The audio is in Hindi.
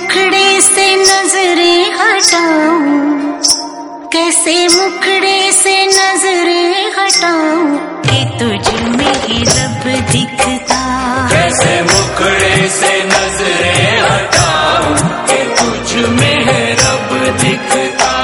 मुखड़े से नज़रें हटाऊं। कैसे मुखड़े से नज़रें हटाऊं? कि तुझ में ही रब दिखता। कैसे मुखड़े से नज़रें हटाऊं? कि तुझ में रब दिखता।